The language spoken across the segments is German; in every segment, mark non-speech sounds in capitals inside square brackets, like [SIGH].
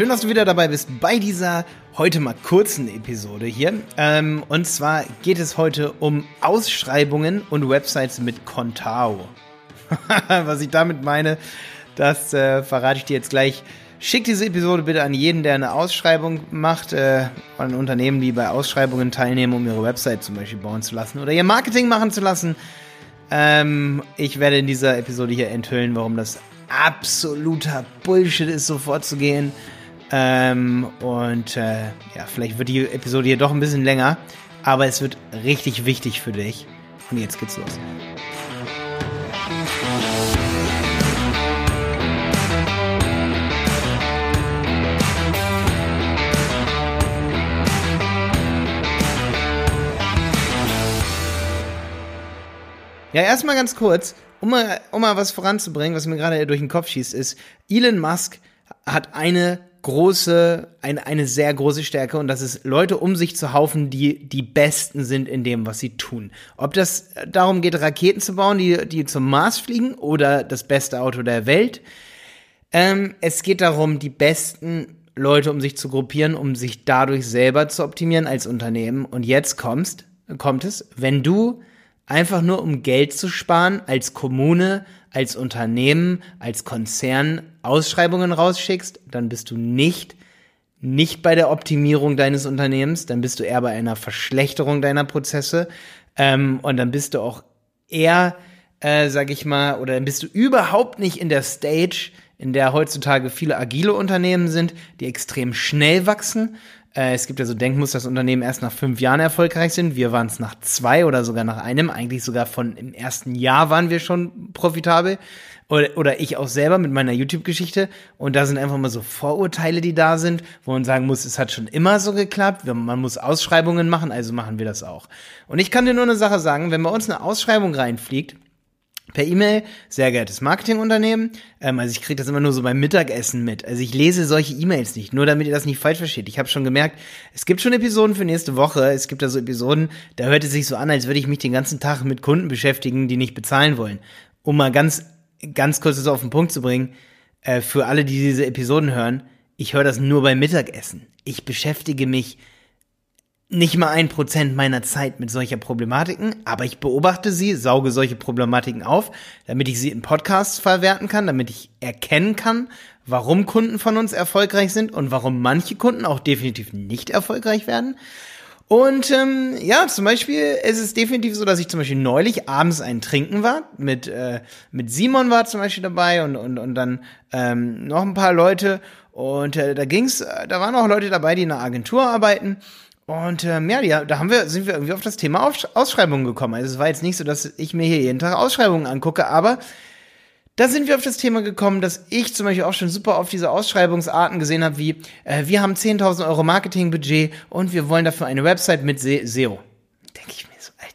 Schön, dass du wieder dabei bist bei dieser heute mal kurzen Episode hier. Ähm, und zwar geht es heute um Ausschreibungen und Websites mit Contao. [LAUGHS] Was ich damit meine, das äh, verrate ich dir jetzt gleich. Schick diese Episode bitte an jeden, der eine Ausschreibung macht, äh, an Unternehmen, die bei Ausschreibungen teilnehmen, um ihre Website zum Beispiel bauen zu lassen oder ihr Marketing machen zu lassen. Ähm, ich werde in dieser Episode hier enthüllen, warum das absoluter Bullshit ist, so vorzugehen. Ähm, und äh, ja, vielleicht wird die Episode hier doch ein bisschen länger, aber es wird richtig wichtig für dich. Und jetzt geht's los. Ja, erstmal ganz kurz, um mal, um mal was voranzubringen, was mir gerade durch den Kopf schießt, ist, Elon Musk hat eine große, eine, eine sehr große Stärke und das ist Leute um sich zu haufen, die die Besten sind in dem, was sie tun. Ob das darum geht, Raketen zu bauen, die, die zum Mars fliegen oder das beste Auto der Welt. Ähm, es geht darum, die besten Leute um sich zu gruppieren, um sich dadurch selber zu optimieren als Unternehmen. Und jetzt kommst, kommt es, wenn du einfach nur um Geld zu sparen, als Kommune, als Unternehmen, als Konzern Ausschreibungen rausschickst, dann bist du nicht nicht bei der Optimierung deines Unternehmens, dann bist du eher bei einer Verschlechterung deiner Prozesse ähm, und dann bist du auch eher, äh, sag ich mal, oder dann bist du überhaupt nicht in der Stage, in der heutzutage viele agile Unternehmen sind, die extrem schnell wachsen äh, es gibt ja so Denkmuster, dass Unternehmen erst nach fünf Jahren erfolgreich sind. Wir waren es nach zwei oder sogar nach einem. Eigentlich sogar von im ersten Jahr waren wir schon profitabel. Oder, oder ich auch selber mit meiner YouTube-Geschichte. Und da sind einfach mal so Vorurteile, die da sind, wo man sagen muss, es hat schon immer so geklappt. Man muss Ausschreibungen machen, also machen wir das auch. Und ich kann dir nur eine Sache sagen, wenn bei uns eine Ausschreibung reinfliegt, per E-Mail, sehr geehrtes Marketingunternehmen. Ähm, also ich kriege das immer nur so beim Mittagessen mit. Also ich lese solche E-Mails nicht, nur damit ihr das nicht falsch versteht. Ich habe schon gemerkt, es gibt schon Episoden für nächste Woche. Es gibt da so Episoden, da hört es sich so an, als würde ich mich den ganzen Tag mit Kunden beschäftigen, die nicht bezahlen wollen. Um mal ganz, ganz kurz das auf den Punkt zu bringen, äh, für alle, die diese Episoden hören, ich höre das nur beim Mittagessen. Ich beschäftige mich nicht mal ein Prozent meiner Zeit mit solcher Problematiken, aber ich beobachte sie, sauge solche Problematiken auf, damit ich sie in Podcasts verwerten kann, damit ich erkennen kann, warum Kunden von uns erfolgreich sind und warum manche Kunden auch definitiv nicht erfolgreich werden. Und ähm, ja, zum Beispiel ist es definitiv so, dass ich zum Beispiel neulich abends ein Trinken war. Mit, äh, mit Simon war zum Beispiel dabei und, und, und dann ähm, noch ein paar Leute. Und äh, da ging's, äh, da waren auch Leute dabei, die in einer Agentur arbeiten. Und ähm, ja, die, da haben wir, sind wir irgendwie auf das Thema Aufsch Ausschreibungen gekommen. Also es war jetzt nicht so, dass ich mir hier jeden Tag Ausschreibungen angucke, aber da sind wir auf das Thema gekommen, dass ich zum Beispiel auch schon super oft diese Ausschreibungsarten gesehen habe, wie äh, wir haben 10.000 Euro Marketingbudget und wir wollen dafür eine Website mit SEO. Denke ich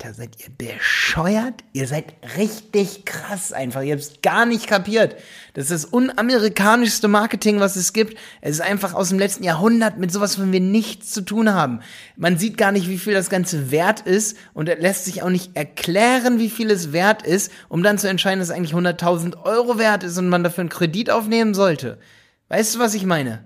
Alter, seid ihr bescheuert? Ihr seid richtig krass einfach. Ihr habt es gar nicht kapiert. Das ist das unamerikanischste Marketing, was es gibt. Es ist einfach aus dem letzten Jahrhundert mit sowas, von wir nichts zu tun haben. Man sieht gar nicht, wie viel das Ganze wert ist und er lässt sich auch nicht erklären, wie viel es wert ist, um dann zu entscheiden, dass es eigentlich 100.000 Euro wert ist und man dafür einen Kredit aufnehmen sollte. Weißt du, was ich meine?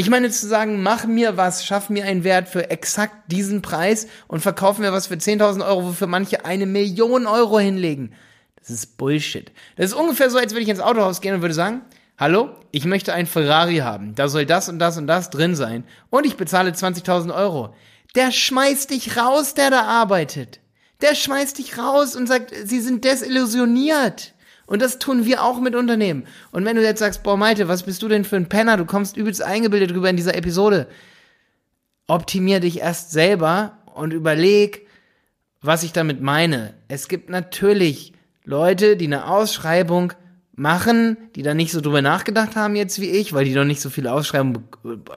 Ich meine zu sagen, mach mir was, schaff mir einen Wert für exakt diesen Preis und verkauf mir was für 10.000 Euro, wofür manche eine Million Euro hinlegen. Das ist Bullshit. Das ist ungefähr so, als würde ich ins Autohaus gehen und würde sagen, hallo, ich möchte ein Ferrari haben. Da soll das und das und das drin sein. Und ich bezahle 20.000 Euro. Der schmeißt dich raus, der da arbeitet. Der schmeißt dich raus und sagt, sie sind desillusioniert. Und das tun wir auch mit Unternehmen. Und wenn du jetzt sagst, boah, Malte, was bist du denn für ein Penner? Du kommst übelst eingebildet drüber in dieser Episode. Optimier dich erst selber und überleg, was ich damit meine. Es gibt natürlich Leute, die eine Ausschreibung machen, die da nicht so drüber nachgedacht haben jetzt wie ich, weil die noch nicht so viele Ausschreibungen,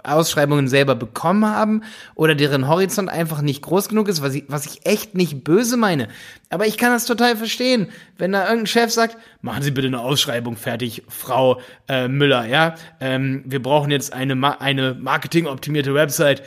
Ausschreibungen selber bekommen haben oder deren Horizont einfach nicht groß genug ist, was ich, was ich echt nicht böse meine. Aber ich kann das total verstehen, wenn da irgendein Chef sagt, machen Sie bitte eine Ausschreibung fertig, Frau äh, Müller, ja, ähm, wir brauchen jetzt eine, eine marketingoptimierte Website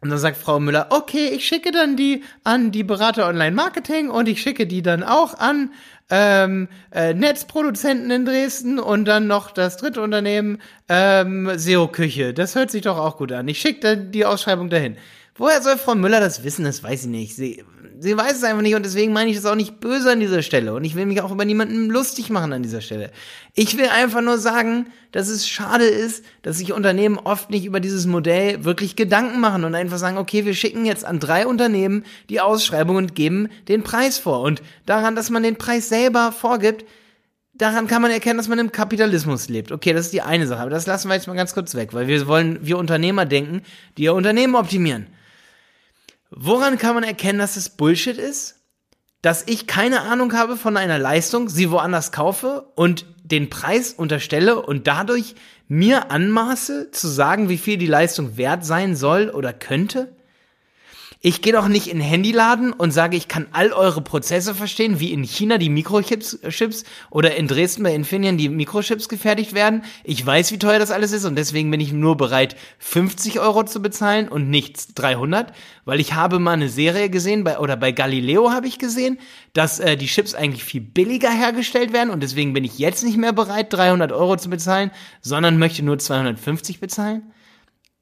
Und dann sagt Frau Müller, okay, ich schicke dann die an die Berater Online Marketing und ich schicke die dann auch an ähm, äh, Netzproduzenten in Dresden und dann noch das dritte Unternehmen ähm, SEO Küche. Das hört sich doch auch gut an. Ich schicke dann die Ausschreibung dahin. Woher soll Frau Müller das wissen? Das weiß ich nicht. Sie, sie weiß es einfach nicht und deswegen meine ich das auch nicht böse an dieser Stelle. Und ich will mich auch über niemanden lustig machen an dieser Stelle. Ich will einfach nur sagen, dass es schade ist, dass sich Unternehmen oft nicht über dieses Modell wirklich Gedanken machen und einfach sagen, okay, wir schicken jetzt an drei Unternehmen die Ausschreibung und geben den Preis vor. Und daran, dass man den Preis selber vorgibt, daran kann man erkennen, dass man im Kapitalismus lebt. Okay, das ist die eine Sache, aber das lassen wir jetzt mal ganz kurz weg, weil wir wollen, wir Unternehmer denken, die ihr Unternehmen optimieren. Woran kann man erkennen, dass es Bullshit ist? Dass ich keine Ahnung habe von einer Leistung, sie woanders kaufe und den Preis unterstelle und dadurch mir anmaße zu sagen, wie viel die Leistung wert sein soll oder könnte? Ich gehe doch nicht in den Handyladen und sage, ich kann all eure Prozesse verstehen, wie in China die Mikrochips Chips oder in Dresden bei Infineon die Mikrochips gefertigt werden. Ich weiß, wie teuer das alles ist und deswegen bin ich nur bereit, 50 Euro zu bezahlen und nicht 300, weil ich habe mal eine Serie gesehen, bei, oder bei Galileo habe ich gesehen, dass äh, die Chips eigentlich viel billiger hergestellt werden und deswegen bin ich jetzt nicht mehr bereit, 300 Euro zu bezahlen, sondern möchte nur 250 bezahlen.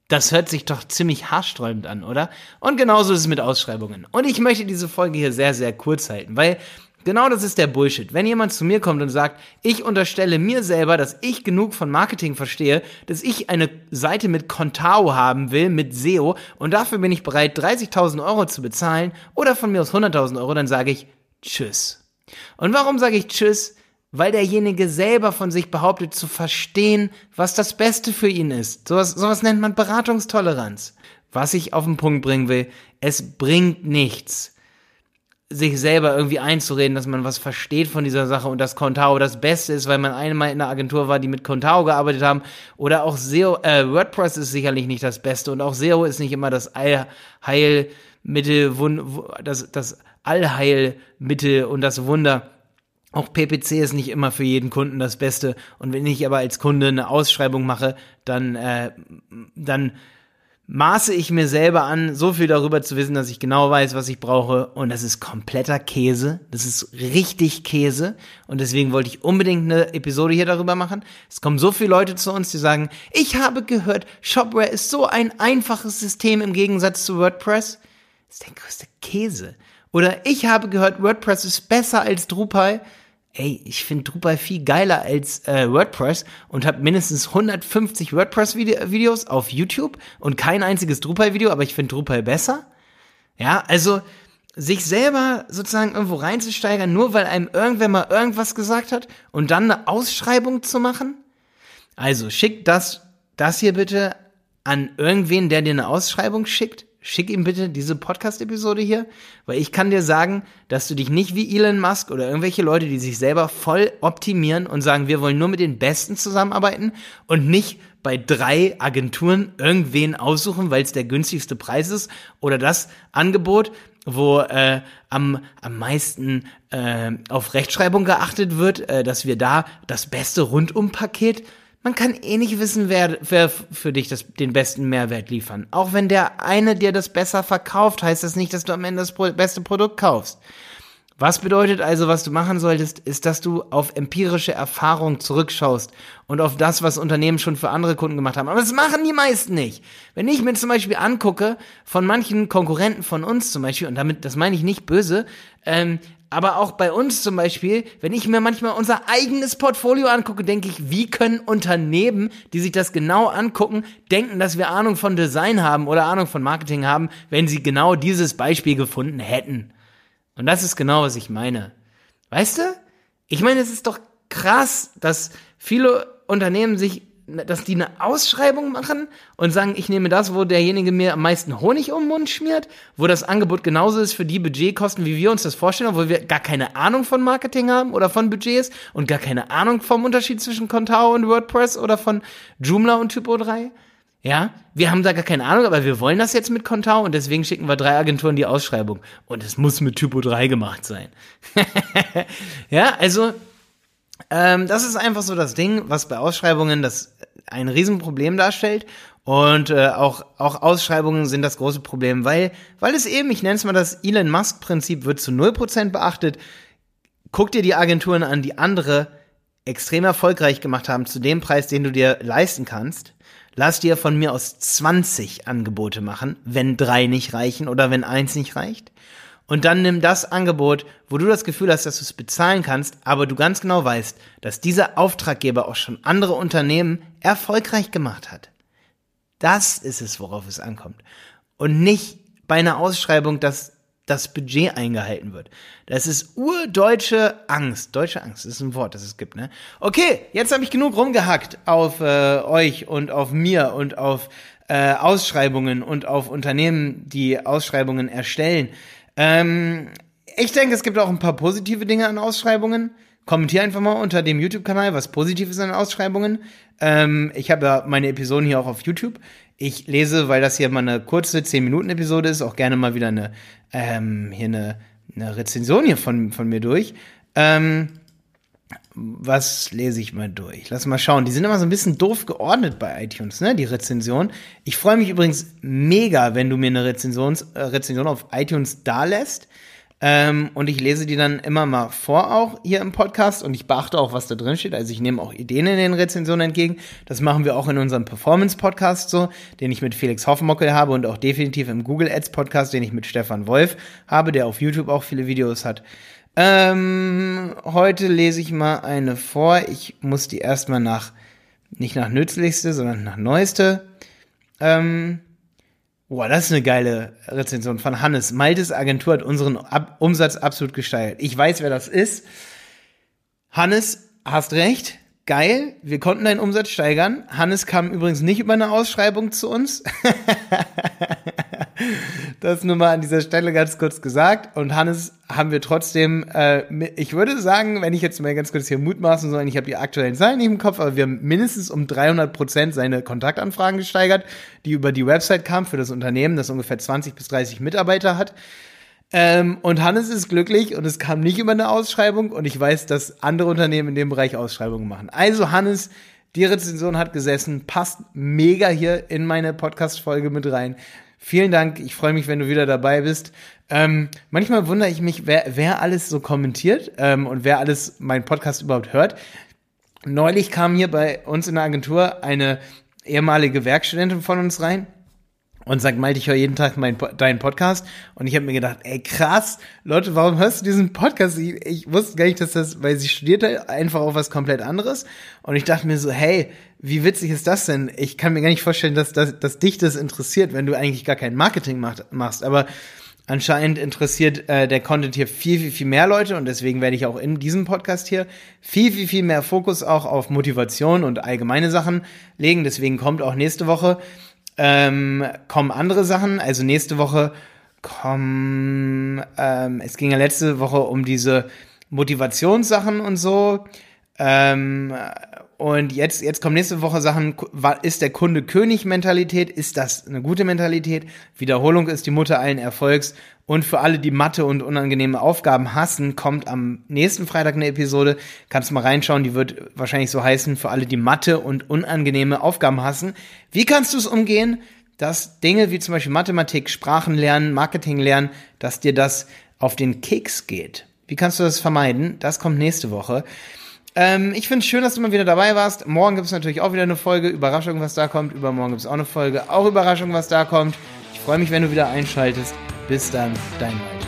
Das hört sich doch ziemlich haarsträubend an, oder? Und genauso ist es mit Ausschreibungen. Und ich möchte diese Folge hier sehr, sehr kurz halten, weil genau das ist der Bullshit. Wenn jemand zu mir kommt und sagt, ich unterstelle mir selber, dass ich genug von Marketing verstehe, dass ich eine Seite mit Contao haben will, mit SEO, und dafür bin ich bereit, 30.000 Euro zu bezahlen oder von mir aus 100.000 Euro, dann sage ich Tschüss. Und warum sage ich Tschüss? Weil derjenige selber von sich behauptet zu verstehen, was das Beste für ihn ist. Sowas, sowas nennt man Beratungstoleranz. Was ich auf den Punkt bringen will, es bringt nichts, sich selber irgendwie einzureden, dass man was versteht von dieser Sache und dass Contao das Beste ist, weil man einmal in einer Agentur war, die mit Contao gearbeitet haben. Oder auch SEO, äh, WordPress ist sicherlich nicht das Beste und auch SEO ist nicht immer das Allheilmittel, das, das Allheilmittel und das Wunder auch PPC ist nicht immer für jeden Kunden das Beste. Und wenn ich aber als Kunde eine Ausschreibung mache, dann, äh, dann maße ich mir selber an, so viel darüber zu wissen, dass ich genau weiß, was ich brauche. Und das ist kompletter Käse. Das ist richtig Käse. Und deswegen wollte ich unbedingt eine Episode hier darüber machen. Es kommen so viele Leute zu uns, die sagen, ich habe gehört, Shopware ist so ein einfaches System im Gegensatz zu WordPress. Das ist der größte Käse. Oder ich habe gehört, WordPress ist besser als Drupal ey, ich finde Drupal viel geiler als äh, WordPress und habe mindestens 150 WordPress-Videos auf YouTube und kein einziges Drupal-Video, aber ich finde Drupal besser. Ja, also sich selber sozusagen irgendwo reinzusteigern, nur weil einem irgendwer mal irgendwas gesagt hat und dann eine Ausschreibung zu machen. Also schick das, das hier bitte an irgendwen, der dir eine Ausschreibung schickt schick ihm bitte diese Podcast-Episode hier, weil ich kann dir sagen, dass du dich nicht wie Elon Musk oder irgendwelche Leute, die sich selber voll optimieren und sagen, wir wollen nur mit den Besten zusammenarbeiten und nicht bei drei Agenturen irgendwen aussuchen, weil es der günstigste Preis ist oder das Angebot, wo äh, am, am meisten äh, auf Rechtschreibung geachtet wird, äh, dass wir da das beste Rundumpaket man kann eh nicht wissen, wer, wer für dich das, den besten Mehrwert liefern. Auch wenn der eine dir das besser verkauft, heißt das nicht, dass du am Ende das beste Produkt kaufst. Was bedeutet also, was du machen solltest, ist, dass du auf empirische Erfahrung zurückschaust und auf das, was Unternehmen schon für andere Kunden gemacht haben. Aber das machen die meisten nicht. Wenn ich mir zum Beispiel angucke, von manchen Konkurrenten von uns zum Beispiel, und damit, das meine ich nicht böse, ähm, aber auch bei uns zum Beispiel, wenn ich mir manchmal unser eigenes Portfolio angucke, denke ich, wie können Unternehmen, die sich das genau angucken, denken, dass wir Ahnung von Design haben oder Ahnung von Marketing haben, wenn sie genau dieses Beispiel gefunden hätten. Und das ist genau, was ich meine. Weißt du? Ich meine, es ist doch krass, dass viele Unternehmen sich dass die eine Ausschreibung machen und sagen, ich nehme das, wo derjenige mir am meisten Honig um den Mund schmiert, wo das Angebot genauso ist für die Budgetkosten, wie wir uns das vorstellen, obwohl wir gar keine Ahnung von Marketing haben oder von Budgets und gar keine Ahnung vom Unterschied zwischen Contao und WordPress oder von Joomla und Typo 3. Ja, wir haben da gar keine Ahnung, aber wir wollen das jetzt mit Contao und deswegen schicken wir drei Agenturen die Ausschreibung. Und es muss mit Typo 3 gemacht sein. [LAUGHS] ja, also ähm, das ist einfach so das Ding, was bei Ausschreibungen das ein Riesenproblem darstellt. Und äh, auch, auch Ausschreibungen sind das große Problem, weil, weil es eben, ich nenne es mal das Elon Musk-Prinzip, wird zu 0% beachtet. Guck dir die Agenturen an, die andere extrem erfolgreich gemacht haben, zu dem Preis, den du dir leisten kannst. Lass dir von mir aus 20 Angebote machen, wenn drei nicht reichen oder wenn eins nicht reicht. Und dann nimm das Angebot, wo du das Gefühl hast, dass du es bezahlen kannst, aber du ganz genau weißt, dass dieser Auftraggeber auch schon andere Unternehmen erfolgreich gemacht hat. Das ist es, worauf es ankommt. Und nicht bei einer Ausschreibung, dass das Budget eingehalten wird. Das ist urdeutsche Angst. Deutsche Angst ist ein Wort, das es gibt, ne? Okay, jetzt habe ich genug rumgehackt auf äh, euch und auf mir und auf äh, Ausschreibungen und auf Unternehmen, die Ausschreibungen erstellen. Ähm, ich denke, es gibt auch ein paar positive Dinge an Ausschreibungen. Kommentier einfach mal unter dem YouTube-Kanal, was positiv ist an Ausschreibungen. Ähm, ich habe ja meine Episoden hier auch auf YouTube. Ich lese, weil das hier mal eine kurze 10-Minuten-Episode ist, auch gerne mal wieder eine, ähm, hier eine, eine Rezension hier von, von mir durch. Ähm, was lese ich mal durch? Lass mal schauen. Die sind immer so ein bisschen doof geordnet bei iTunes, ne? Die Rezension. Ich freue mich übrigens mega, wenn du mir eine Rezensions, äh, Rezension auf iTunes da lässt. Ähm, und ich lese die dann immer mal vor auch hier im Podcast und ich beachte auch, was da drin steht. Also ich nehme auch Ideen in den Rezensionen entgegen. Das machen wir auch in unserem Performance-Podcast so, den ich mit Felix Hoffmockel habe und auch definitiv im Google Ads Podcast, den ich mit Stefan Wolf habe, der auf YouTube auch viele Videos hat. Ähm, heute lese ich mal eine vor. Ich muss die erstmal nach, nicht nach nützlichste, sondern nach neueste. Ähm, boah, das ist eine geile Rezension von Hannes. Maltes Agentur hat unseren Ab Umsatz absolut gesteigert. Ich weiß, wer das ist. Hannes, hast recht. Geil, wir konnten deinen Umsatz steigern. Hannes kam übrigens nicht über eine Ausschreibung zu uns. [LAUGHS] das nur mal an dieser Stelle ganz kurz gesagt. Und Hannes haben wir trotzdem, äh, ich würde sagen, wenn ich jetzt mal ganz kurz hier mutmaßen soll, ich habe die aktuellen Zahlen nicht im Kopf, aber wir haben mindestens um 300 Prozent seine Kontaktanfragen gesteigert, die über die Website kamen für das Unternehmen, das ungefähr 20 bis 30 Mitarbeiter hat. Ähm, und Hannes ist glücklich und es kam nicht über eine Ausschreibung und ich weiß, dass andere Unternehmen in dem Bereich Ausschreibungen machen. Also Hannes, die Rezension hat gesessen, passt mega hier in meine Podcast-Folge mit rein. Vielen Dank. Ich freue mich, wenn du wieder dabei bist. Ähm, manchmal wundere ich mich, wer, wer alles so kommentiert ähm, und wer alles meinen Podcast überhaupt hört. Neulich kam hier bei uns in der Agentur eine ehemalige Werkstudentin von uns rein und sagt, Malte, ich höre jeden Tag meinen, deinen Podcast. Und ich habe mir gedacht, ey, krass, Leute, warum hörst du diesen Podcast? Ich, ich wusste gar nicht, dass das, weil sie studierte einfach auch was komplett anderes. Und ich dachte mir so, hey, wie witzig ist das denn? Ich kann mir gar nicht vorstellen, dass, dass, dass dich das interessiert, wenn du eigentlich gar kein Marketing macht, machst. Aber anscheinend interessiert äh, der Content hier viel, viel, viel mehr Leute und deswegen werde ich auch in diesem Podcast hier viel, viel, viel mehr Fokus auch auf Motivation und allgemeine Sachen legen. Deswegen kommt auch nächste Woche ähm, kommen andere Sachen. Also nächste Woche kommen, ähm, es ging ja letzte Woche um diese Motivationssachen und so. Ähm, und jetzt, jetzt kommen nächste Woche Sachen, ist der Kunde König-Mentalität? Ist das eine gute Mentalität? Wiederholung ist die Mutter allen Erfolgs. Und für alle, die Mathe und unangenehme Aufgaben hassen, kommt am nächsten Freitag eine Episode. Kannst mal reinschauen, die wird wahrscheinlich so heißen, für alle, die Mathe und unangenehme Aufgaben hassen. Wie kannst du es umgehen, dass Dinge wie zum Beispiel Mathematik, Sprachen lernen, Marketing lernen, dass dir das auf den Keks geht? Wie kannst du das vermeiden? Das kommt nächste Woche. Ähm, ich finde es schön, dass du mal wieder dabei warst. Morgen gibt es natürlich auch wieder eine Folge. Überraschung, was da kommt. Übermorgen gibt es auch eine Folge. Auch Überraschung, was da kommt. Ich freue mich, wenn du wieder einschaltest. Bis dann, dein Malte.